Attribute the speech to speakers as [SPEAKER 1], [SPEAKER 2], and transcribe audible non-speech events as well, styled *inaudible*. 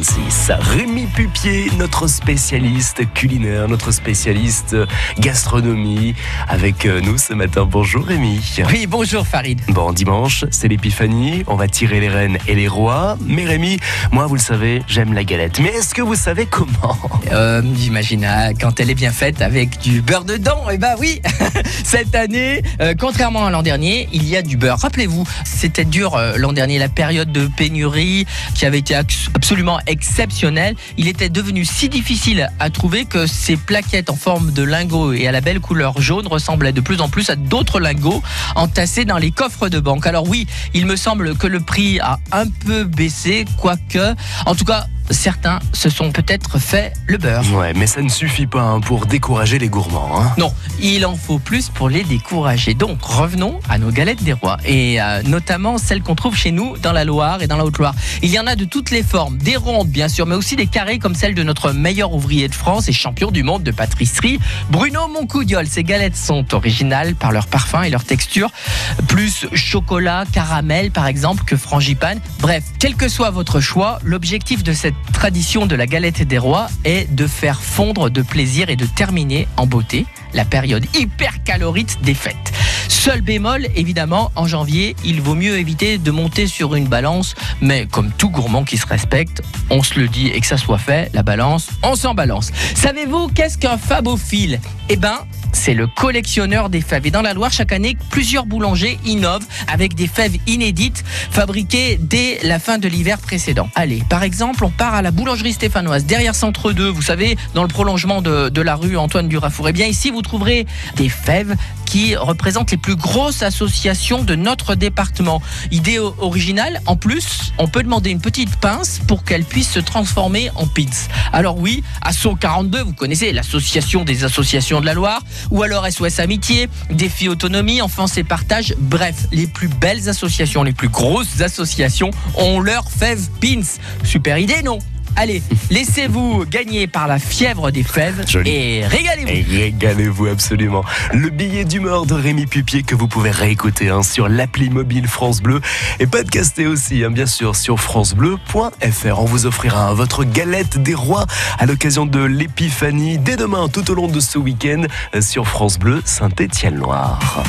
[SPEAKER 1] 8h26. Rémi Pupier, notre spécialiste culinaire, notre spécialiste gastronomie, avec euh, nous ce matin. Bonjour Rémi.
[SPEAKER 2] Oui, bonjour Farid.
[SPEAKER 1] Bon, dimanche, c'est l'épiphanie, on va tirer les reines et les rois. Mais Rémi, moi, vous le savez, j'aime la galette. Mais est-ce que vous savez comment?
[SPEAKER 2] Euh, J'imagine ah, quand elle est bien faite avec du beurre dedans. Eh ben oui, *laughs* cette année, euh, contrairement à l'an dernier, il y a du beurre. Rappelez-vous, c'était dur euh, l'an dernier, la période de pénurie qui avait été absolument exceptionnelle. Il était devenu si difficile à trouver que ces plaquettes en forme de lingots et à la belle couleur jaune ressemblaient de plus en plus à d'autres lingots entassés dans les coffres de banque. Alors oui, il me semble que le prix a un peu baissé, quoique, en tout cas, certains se sont peut-être fait le beurre.
[SPEAKER 1] Ouais, mais ça ne suffit pas hein, pour décourager les gourmands. Hein.
[SPEAKER 2] Non, il en faut plus pour les décourager. Donc revenons à nos galettes des rois et euh, notamment celles qu'on trouve chez nous dans la Loire et dans la Haute-Loire. Il y en a de toutes les formes, des rondes bien sûr, mais aussi des carrés comme celle de notre meilleur ouvrier de France et champion du monde de pâtisserie, Bruno Moncoudiol. Ces galettes sont originales par leur parfum et leur texture, plus chocolat, caramel par exemple que frangipane. Bref, quel que soit votre choix, l'objectif de cette tradition de la galette des rois est de faire fondre de plaisir et de terminer en beauté la période hyper calorique des fêtes. Seul bémol, évidemment, en janvier, il vaut mieux éviter de monter sur une balance, mais comme tout gourmand qui se respecte, on se le dit et que ça soit fait, la balance, on s'en balance. Savez-vous qu'est-ce qu'un fabophile? Eh ben, c'est le collectionneur des fèves. Et dans la Loire, chaque année, plusieurs boulangers innovent avec des fèves inédites fabriquées dès la fin de l'hiver précédent. Allez, par exemple, on part à la boulangerie stéphanoise, derrière Centre 2, vous savez, dans le prolongement de, de la rue Antoine Durafour. Et eh bien ici, vous trouverez des fèves qui représentent les plus grosses associations de notre département. Idée originale, en plus, on peut demander une petite pince pour qu'elle puisse se transformer en pins. Alors oui, ASSO 42, vous connaissez l'association des associations de la Loire, ou alors SOS Amitié, Défi Autonomie, Enfance et Partage, bref, les plus belles associations, les plus grosses associations ont leur fève pins. Super idée, non? Allez, laissez-vous gagner par la fièvre des fèves et régalez-vous.
[SPEAKER 1] Et régalez-vous absolument. Le billet d'humeur de Rémi Pupier que vous pouvez réécouter hein, sur l'appli mobile France Bleu et podcaster aussi, hein, bien sûr, sur francebleu.fr. On vous offrira votre galette des rois à l'occasion de l'épiphanie dès demain tout au long de ce week-end sur France Bleu Saint-Étienne-Loire.